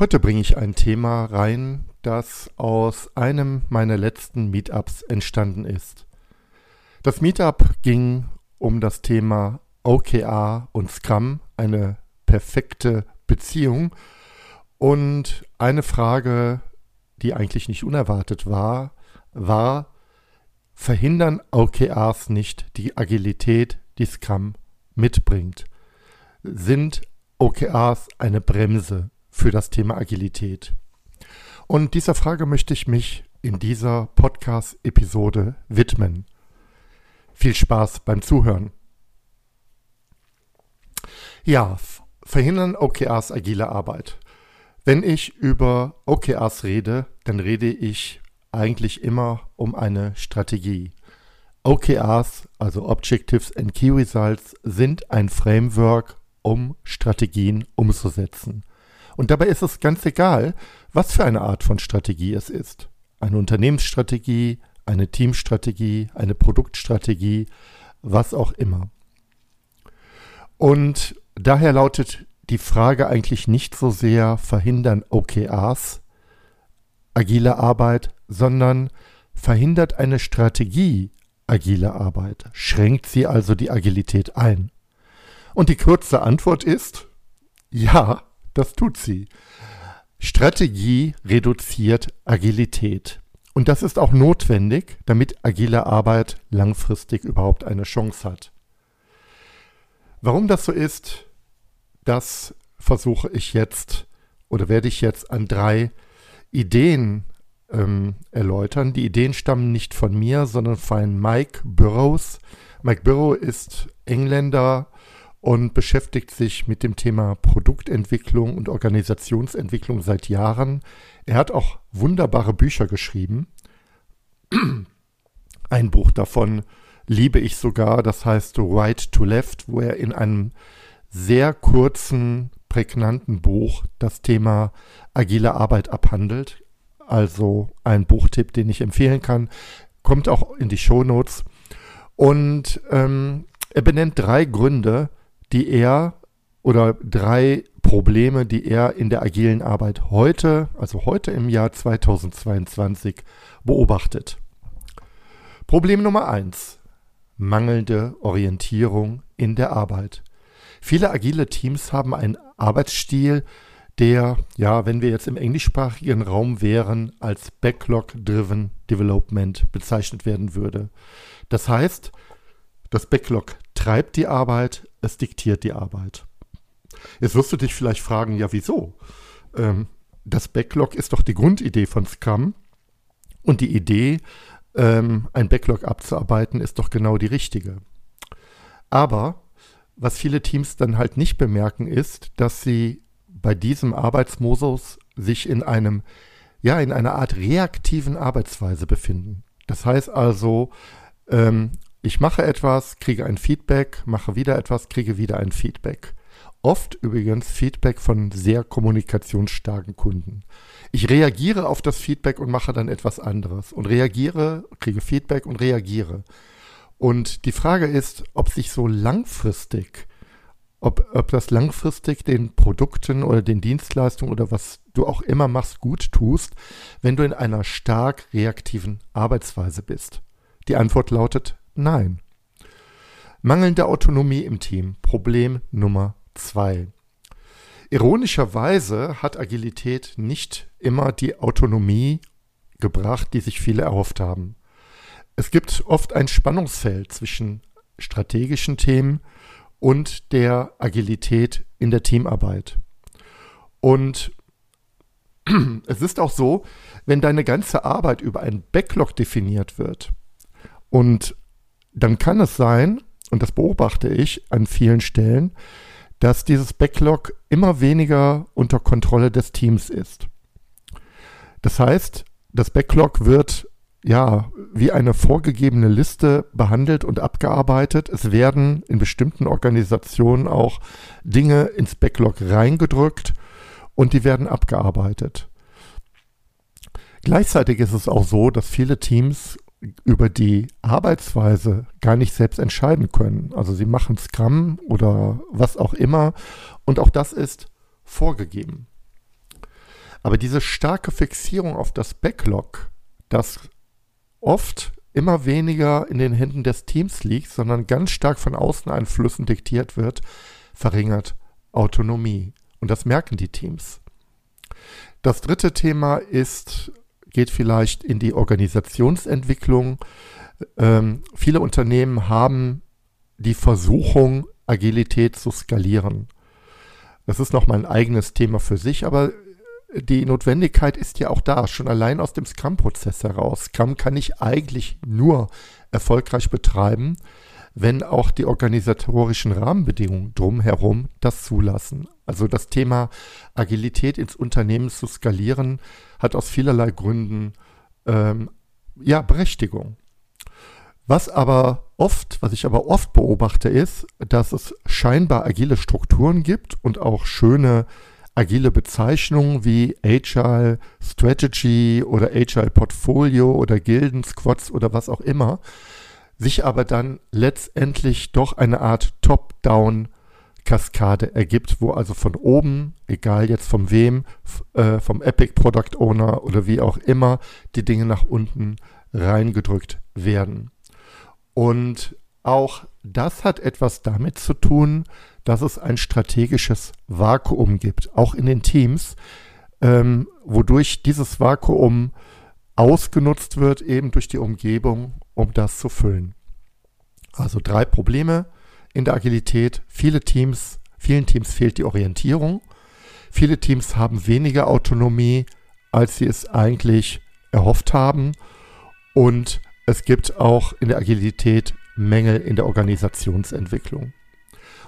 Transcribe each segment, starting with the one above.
Heute bringe ich ein Thema rein, das aus einem meiner letzten Meetups entstanden ist. Das Meetup ging um das Thema OKR und Scrum, eine perfekte Beziehung. Und eine Frage, die eigentlich nicht unerwartet war, war, verhindern OKRs nicht die Agilität, die Scrum mitbringt? Sind OKRs eine Bremse für das Thema Agilität? Und dieser Frage möchte ich mich in dieser Podcast-Episode widmen. Viel Spaß beim Zuhören. Ja, verhindern OKRs agile Arbeit. Wenn ich über OKRs rede, dann rede ich eigentlich immer um eine Strategie. OKRs, also Objectives and Key Results, sind ein Framework, um Strategien umzusetzen. Und dabei ist es ganz egal, was für eine Art von Strategie es ist. Eine Unternehmensstrategie, eine Teamstrategie, eine Produktstrategie, was auch immer. Und daher lautet die Frage eigentlich nicht so sehr, verhindern OKRs agile Arbeit, sondern verhindert eine Strategie agile Arbeit, schränkt sie also die Agilität ein? Und die kurze Antwort ist, ja, das tut sie. Strategie reduziert Agilität. Und das ist auch notwendig, damit agile Arbeit langfristig überhaupt eine Chance hat. Warum das so ist, das versuche ich jetzt oder werde ich jetzt an drei Ideen ähm, erläutern. Die Ideen stammen nicht von mir, sondern von Mike Burrows. Mike Burrow ist Engländer und beschäftigt sich mit dem Thema Produktentwicklung und Organisationsentwicklung seit Jahren. Er hat auch wunderbare Bücher geschrieben. Ein Buch davon liebe ich sogar, das heißt Right to Left, wo er in einem sehr kurzen, prägnanten Buch das Thema agile Arbeit abhandelt. Also ein Buchtipp, den ich empfehlen kann. Kommt auch in die Show Notes. Und ähm, er benennt drei Gründe, die er oder drei Probleme, die er in der agilen Arbeit heute, also heute im Jahr 2022, beobachtet. Problem Nummer eins: Mangelnde Orientierung in der Arbeit. Viele agile Teams haben einen Arbeitsstil, der, ja, wenn wir jetzt im englischsprachigen Raum wären, als Backlog-Driven Development bezeichnet werden würde. Das heißt, das Backlog treibt die Arbeit, es diktiert die Arbeit. Jetzt wirst du dich vielleicht fragen, ja, wieso? Ähm, das Backlog ist doch die Grundidee von Scrum und die Idee, ähm, ein Backlog abzuarbeiten, ist doch genau die richtige. Aber was viele Teams dann halt nicht bemerken, ist, dass sie bei diesem Arbeitsmodus sich in einem, ja, in einer Art reaktiven Arbeitsweise befinden. Das heißt also, ähm, ich mache etwas, kriege ein Feedback, mache wieder etwas, kriege wieder ein Feedback. Oft übrigens Feedback von sehr kommunikationsstarken Kunden. Ich reagiere auf das Feedback und mache dann etwas anderes und reagiere, kriege Feedback und reagiere. Und die Frage ist, ob sich so langfristig, ob, ob das langfristig den Produkten oder den Dienstleistungen oder was du auch immer machst, gut tust, wenn du in einer stark reaktiven Arbeitsweise bist. Die Antwort lautet Nein. Mangelnde Autonomie im Team. Problem Nummer zwei. Ironischerweise hat Agilität nicht immer die Autonomie gebracht, die sich viele erhofft haben. Es gibt oft ein Spannungsfeld zwischen strategischen Themen und der Agilität in der Teamarbeit. Und es ist auch so, wenn deine ganze Arbeit über einen Backlog definiert wird und dann kann es sein, und das beobachte ich an vielen Stellen, dass dieses Backlog immer weniger unter Kontrolle des Teams ist. Das heißt, das Backlog wird ja wie eine vorgegebene Liste behandelt und abgearbeitet. Es werden in bestimmten Organisationen auch Dinge ins Backlog reingedrückt und die werden abgearbeitet. Gleichzeitig ist es auch so, dass viele Teams über die Arbeitsweise gar nicht selbst entscheiden können. Also sie machen Scrum oder was auch immer und auch das ist vorgegeben. Aber diese starke Fixierung auf das Backlog, das oft immer weniger in den Händen des Teams liegt, sondern ganz stark von Außeneinflüssen diktiert wird, verringert Autonomie. Und das merken die Teams. Das dritte Thema ist geht vielleicht in die Organisationsentwicklung. Ähm, viele Unternehmen haben die Versuchung, Agilität zu skalieren. Das ist nochmal ein eigenes Thema für sich, aber die Notwendigkeit ist ja auch da, schon allein aus dem Scrum-Prozess heraus. Scrum kann ich eigentlich nur erfolgreich betreiben, wenn auch die organisatorischen Rahmenbedingungen drumherum das zulassen. Also das Thema Agilität ins Unternehmen zu skalieren, hat aus vielerlei Gründen ähm, ja Berechtigung. Was aber oft, was ich aber oft beobachte, ist, dass es scheinbar agile Strukturen gibt und auch schöne agile Bezeichnungen wie Agile Strategy oder Agile Portfolio oder Gilden Squads oder was auch immer, sich aber dann letztendlich doch eine Art Top-Down Kaskade ergibt, wo also von oben, egal jetzt von wem, äh, vom Epic Product Owner oder wie auch immer, die Dinge nach unten reingedrückt werden. Und auch das hat etwas damit zu tun, dass es ein strategisches Vakuum gibt, auch in den Teams, ähm, wodurch dieses Vakuum ausgenutzt wird, eben durch die Umgebung, um das zu füllen. Also drei Probleme in der Agilität. Viele Teams, vielen Teams fehlt die Orientierung. Viele Teams haben weniger Autonomie, als sie es eigentlich erhofft haben. Und es gibt auch in der Agilität Mängel in der Organisationsentwicklung.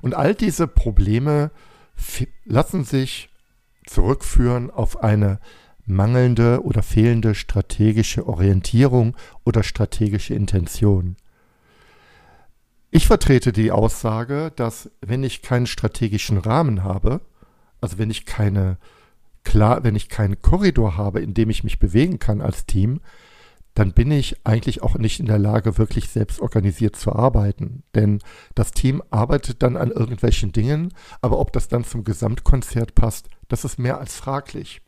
Und all diese Probleme lassen sich zurückführen auf eine mangelnde oder fehlende strategische Orientierung oder strategische Intention. Ich vertrete die Aussage, dass wenn ich keinen strategischen Rahmen habe, also wenn ich keine klar, wenn ich keinen Korridor habe, in dem ich mich bewegen kann als Team, dann bin ich eigentlich auch nicht in der Lage, wirklich selbst organisiert zu arbeiten. Denn das Team arbeitet dann an irgendwelchen Dingen, aber ob das dann zum Gesamtkonzert passt, das ist mehr als fraglich.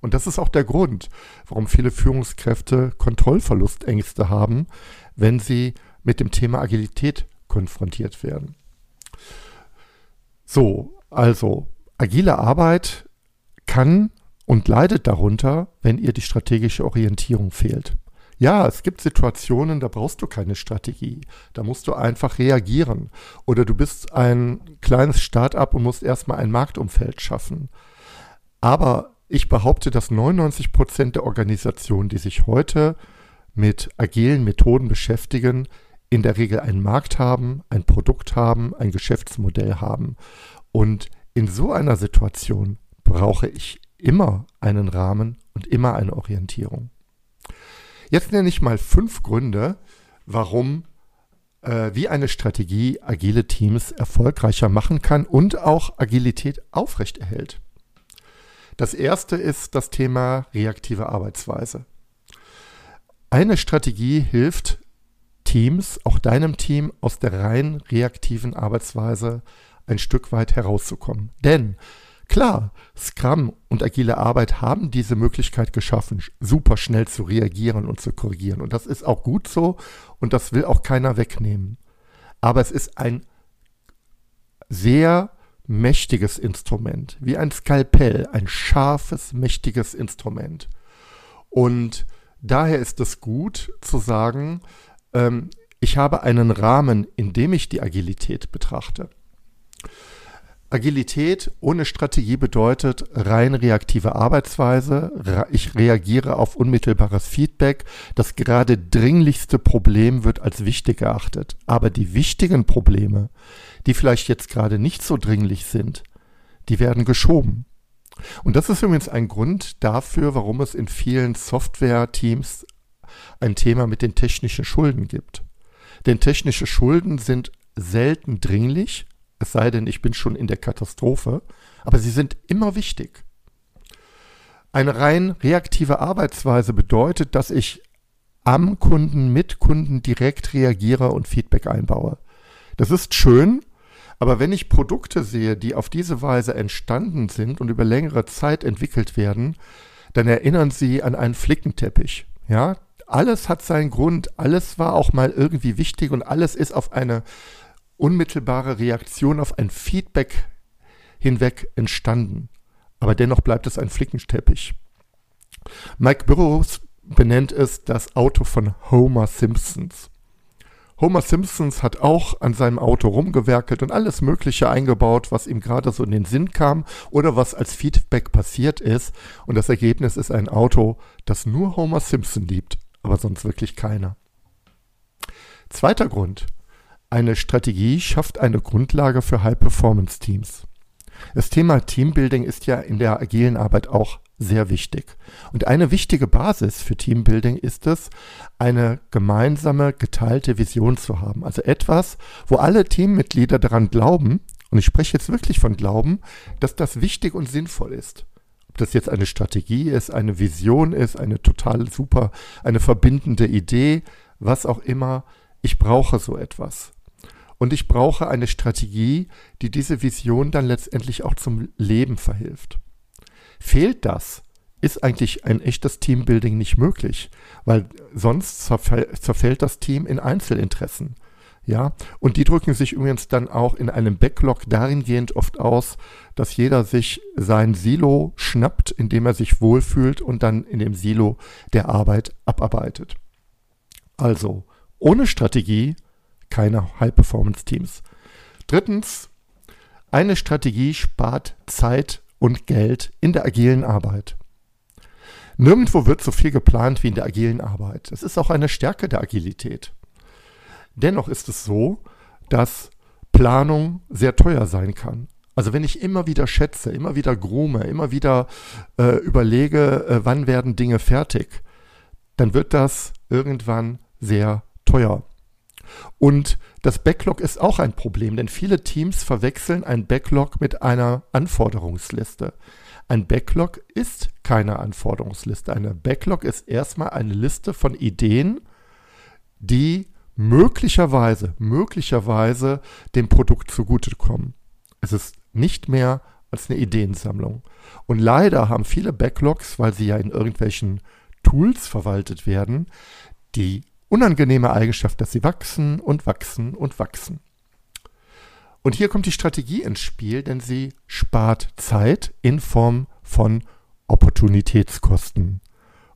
Und das ist auch der Grund, warum viele Führungskräfte Kontrollverlustängste haben, wenn sie mit dem Thema Agilität konfrontiert werden. So, also agile Arbeit kann und leidet darunter, wenn ihr die strategische Orientierung fehlt. Ja, es gibt Situationen, da brauchst du keine Strategie. Da musst du einfach reagieren. Oder du bist ein kleines Start-up und musst erstmal ein Marktumfeld schaffen. Aber ich behaupte, dass 99 Prozent der Organisationen, die sich heute mit agilen Methoden beschäftigen, in der Regel einen Markt haben, ein Produkt haben, ein Geschäftsmodell haben. Und in so einer Situation brauche ich immer einen Rahmen und immer eine Orientierung. Jetzt nenne ich mal fünf Gründe, warum äh, wie eine Strategie agile Teams erfolgreicher machen kann und auch Agilität aufrechterhält. Das erste ist das Thema reaktive Arbeitsweise. Eine Strategie hilft Teams, auch deinem Team, aus der rein reaktiven Arbeitsweise ein Stück weit herauszukommen. Denn Klar, Scrum und agile Arbeit haben diese Möglichkeit geschaffen, super schnell zu reagieren und zu korrigieren. Und das ist auch gut so und das will auch keiner wegnehmen. Aber es ist ein sehr mächtiges Instrument, wie ein Skalpell, ein scharfes, mächtiges Instrument. Und daher ist es gut zu sagen, ähm, ich habe einen Rahmen, in dem ich die Agilität betrachte. Agilität ohne Strategie bedeutet rein reaktive Arbeitsweise. Ich reagiere auf unmittelbares Feedback. Das gerade dringlichste Problem wird als wichtig erachtet. Aber die wichtigen Probleme, die vielleicht jetzt gerade nicht so dringlich sind, die werden geschoben. Und das ist übrigens ein Grund dafür, warum es in vielen Software-Teams ein Thema mit den technischen Schulden gibt. Denn technische Schulden sind selten dringlich, es sei denn, ich bin schon in der Katastrophe, aber sie sind immer wichtig. Eine rein reaktive Arbeitsweise bedeutet, dass ich am Kunden, mit Kunden direkt reagiere und Feedback einbaue. Das ist schön, aber wenn ich Produkte sehe, die auf diese Weise entstanden sind und über längere Zeit entwickelt werden, dann erinnern sie an einen Flickenteppich. Ja, alles hat seinen Grund, alles war auch mal irgendwie wichtig und alles ist auf eine unmittelbare Reaktion auf ein Feedback hinweg entstanden. Aber dennoch bleibt es ein Flickenteppich. Mike Burrows benennt es das Auto von Homer Simpsons. Homer Simpsons hat auch an seinem Auto rumgewerkelt und alles Mögliche eingebaut, was ihm gerade so in den Sinn kam oder was als Feedback passiert ist. Und das Ergebnis ist ein Auto, das nur Homer Simpson liebt, aber sonst wirklich keiner. Zweiter Grund. Eine Strategie schafft eine Grundlage für High-Performance-Teams. Das Thema Teambuilding ist ja in der agilen Arbeit auch sehr wichtig. Und eine wichtige Basis für Teambuilding ist es, eine gemeinsame, geteilte Vision zu haben. Also etwas, wo alle Teammitglieder daran glauben, und ich spreche jetzt wirklich von Glauben, dass das wichtig und sinnvoll ist. Ob das jetzt eine Strategie ist, eine Vision ist, eine total super, eine verbindende Idee, was auch immer. Ich brauche so etwas. Und ich brauche eine Strategie, die diese Vision dann letztendlich auch zum Leben verhilft. Fehlt das, ist eigentlich ein echtes Teambuilding nicht möglich, weil sonst zerfällt das Team in Einzelinteressen. Ja, und die drücken sich übrigens dann auch in einem Backlog dahingehend oft aus, dass jeder sich sein Silo schnappt, in dem er sich wohlfühlt und dann in dem Silo der Arbeit abarbeitet. Also, ohne Strategie keine High-Performance-Teams. Drittens, eine Strategie spart Zeit und Geld in der agilen Arbeit. Nirgendwo wird so viel geplant wie in der agilen Arbeit. Es ist auch eine Stärke der Agilität. Dennoch ist es so, dass Planung sehr teuer sein kann. Also wenn ich immer wieder schätze, immer wieder grume, immer wieder äh, überlege, äh, wann werden Dinge fertig, dann wird das irgendwann sehr teuer. Und das Backlog ist auch ein Problem, denn viele Teams verwechseln ein Backlog mit einer Anforderungsliste. Ein Backlog ist keine Anforderungsliste. Eine Backlog ist erstmal eine Liste von Ideen, die möglicherweise, möglicherweise dem Produkt zugutekommen. Es ist nicht mehr als eine Ideensammlung. Und leider haben viele Backlogs, weil sie ja in irgendwelchen Tools verwaltet werden, die unangenehme Eigenschaft, dass sie wachsen und wachsen und wachsen. Und hier kommt die Strategie ins Spiel, denn sie spart Zeit in Form von Opportunitätskosten.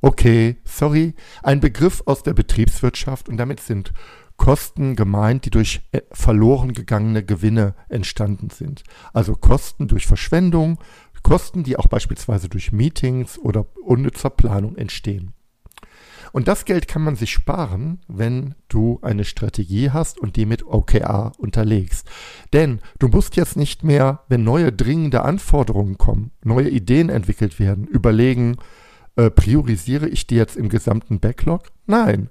Okay, sorry, ein Begriff aus der Betriebswirtschaft und damit sind Kosten gemeint, die durch äh, verloren gegangene Gewinne entstanden sind. Also Kosten durch Verschwendung, Kosten, die auch beispielsweise durch Meetings oder unnützer Planung entstehen. Und das Geld kann man sich sparen, wenn du eine Strategie hast und die mit OKR unterlegst. Denn du musst jetzt nicht mehr, wenn neue dringende Anforderungen kommen, neue Ideen entwickelt werden, überlegen, äh, priorisiere ich die jetzt im gesamten Backlog? Nein,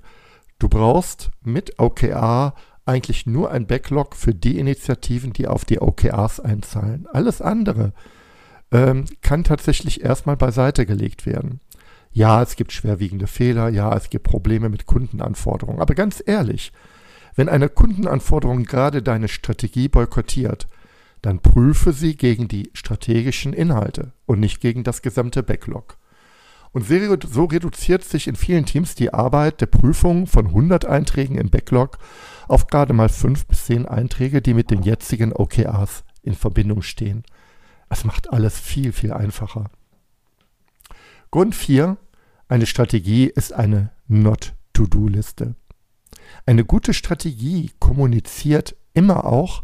du brauchst mit OKR eigentlich nur ein Backlog für die Initiativen, die auf die OKRs einzahlen. Alles andere ähm, kann tatsächlich erstmal beiseite gelegt werden. Ja, es gibt schwerwiegende Fehler, ja, es gibt Probleme mit Kundenanforderungen. Aber ganz ehrlich, wenn eine Kundenanforderung gerade deine Strategie boykottiert, dann prüfe sie gegen die strategischen Inhalte und nicht gegen das gesamte Backlog. Und so reduziert sich in vielen Teams die Arbeit der Prüfung von 100 Einträgen im Backlog auf gerade mal 5 bis 10 Einträge, die mit den jetzigen OKRs in Verbindung stehen. Es macht alles viel, viel einfacher. Grund 4. Eine Strategie ist eine Not-to-Do-Liste. Eine gute Strategie kommuniziert immer auch,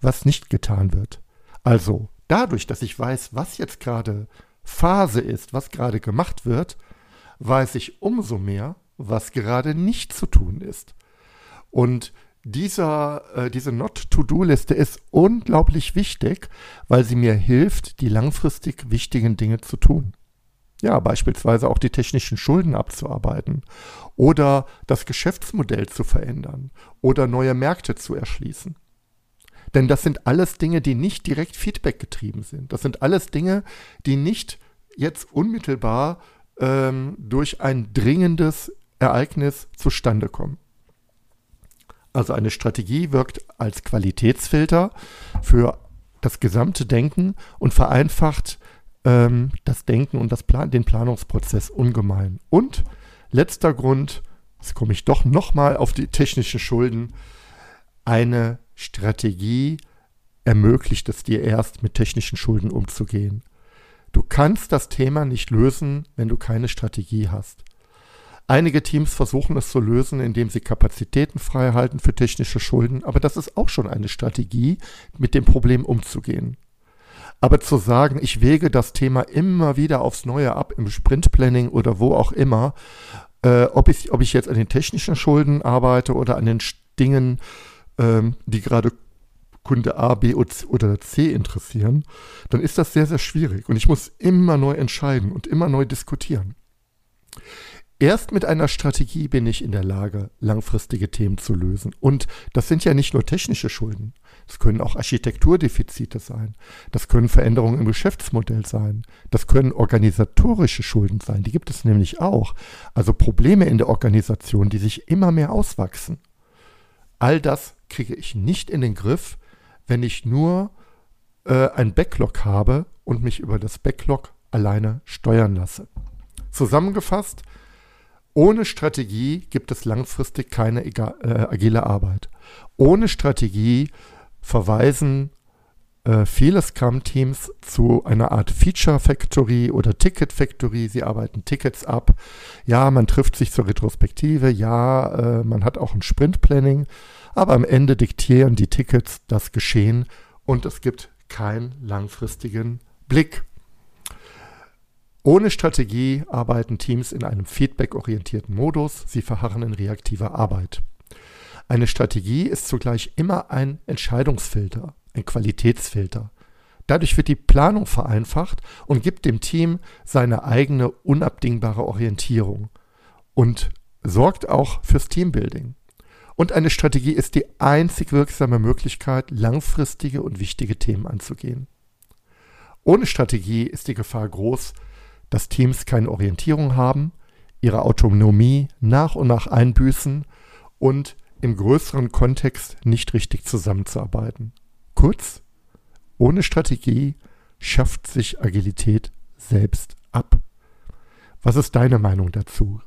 was nicht getan wird. Also dadurch, dass ich weiß, was jetzt gerade Phase ist, was gerade gemacht wird, weiß ich umso mehr, was gerade nicht zu tun ist. Und dieser, äh, diese Not-to-Do-Liste ist unglaublich wichtig, weil sie mir hilft, die langfristig wichtigen Dinge zu tun. Ja, beispielsweise auch die technischen Schulden abzuarbeiten oder das Geschäftsmodell zu verändern oder neue Märkte zu erschließen. Denn das sind alles Dinge, die nicht direkt Feedback getrieben sind. Das sind alles Dinge, die nicht jetzt unmittelbar ähm, durch ein dringendes Ereignis zustande kommen. Also eine Strategie wirkt als Qualitätsfilter für das gesamte Denken und vereinfacht ähm, das Denken und das Plan den Planungsprozess ungemein. Und letzter Grund, jetzt komme ich doch nochmal auf die technischen Schulden, eine Strategie ermöglicht es dir erst, mit technischen Schulden umzugehen. Du kannst das Thema nicht lösen, wenn du keine Strategie hast. Einige Teams versuchen es zu lösen, indem sie Kapazitäten frei halten für technische Schulden, aber das ist auch schon eine Strategie, mit dem Problem umzugehen. Aber zu sagen, ich wege das Thema immer wieder aufs Neue ab im Sprintplanning oder wo auch immer, äh, ob, ich, ob ich jetzt an den technischen Schulden arbeite oder an den Dingen, ähm, die gerade Kunde A, B oder C interessieren, dann ist das sehr, sehr schwierig. Und ich muss immer neu entscheiden und immer neu diskutieren. Erst mit einer Strategie bin ich in der Lage, langfristige Themen zu lösen. Und das sind ja nicht nur technische Schulden. Das können auch Architekturdefizite sein. Das können Veränderungen im Geschäftsmodell sein. Das können organisatorische Schulden sein. Die gibt es nämlich auch. Also Probleme in der Organisation, die sich immer mehr auswachsen. All das kriege ich nicht in den Griff, wenn ich nur äh, ein Backlog habe und mich über das Backlog alleine steuern lasse. Zusammengefasst, ohne Strategie gibt es langfristig keine äh, agile Arbeit. Ohne Strategie verweisen äh, viele Scrum-Teams zu einer Art Feature Factory oder Ticket Factory. Sie arbeiten Tickets ab. Ja, man trifft sich zur Retrospektive. Ja, äh, man hat auch ein Sprint-Planning. Aber am Ende diktieren die Tickets das Geschehen und es gibt keinen langfristigen Blick. Ohne Strategie arbeiten Teams in einem feedback-orientierten Modus, sie verharren in reaktiver Arbeit. Eine Strategie ist zugleich immer ein Entscheidungsfilter, ein Qualitätsfilter. Dadurch wird die Planung vereinfacht und gibt dem Team seine eigene unabdingbare Orientierung und sorgt auch fürs Teambuilding. Und eine Strategie ist die einzig wirksame Möglichkeit, langfristige und wichtige Themen anzugehen. Ohne Strategie ist die Gefahr groß, dass Teams keine Orientierung haben, ihre Autonomie nach und nach einbüßen und im größeren Kontext nicht richtig zusammenzuarbeiten. Kurz, ohne Strategie schafft sich Agilität selbst ab. Was ist deine Meinung dazu?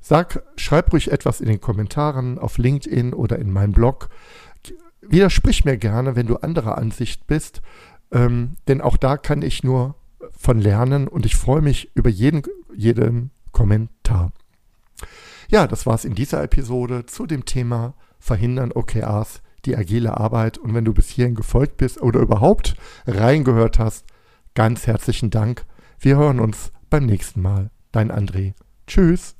Sag, schreib ruhig etwas in den Kommentaren auf LinkedIn oder in meinem Blog. Widersprich mir gerne, wenn du anderer Ansicht bist, ähm, denn auch da kann ich nur von lernen und ich freue mich über jeden, jeden Kommentar. Ja, das war es in dieser Episode zu dem Thema Verhindern OKRs, die agile Arbeit. Und wenn du bis hierhin gefolgt bist oder überhaupt reingehört hast, ganz herzlichen Dank. Wir hören uns beim nächsten Mal. Dein André. Tschüss.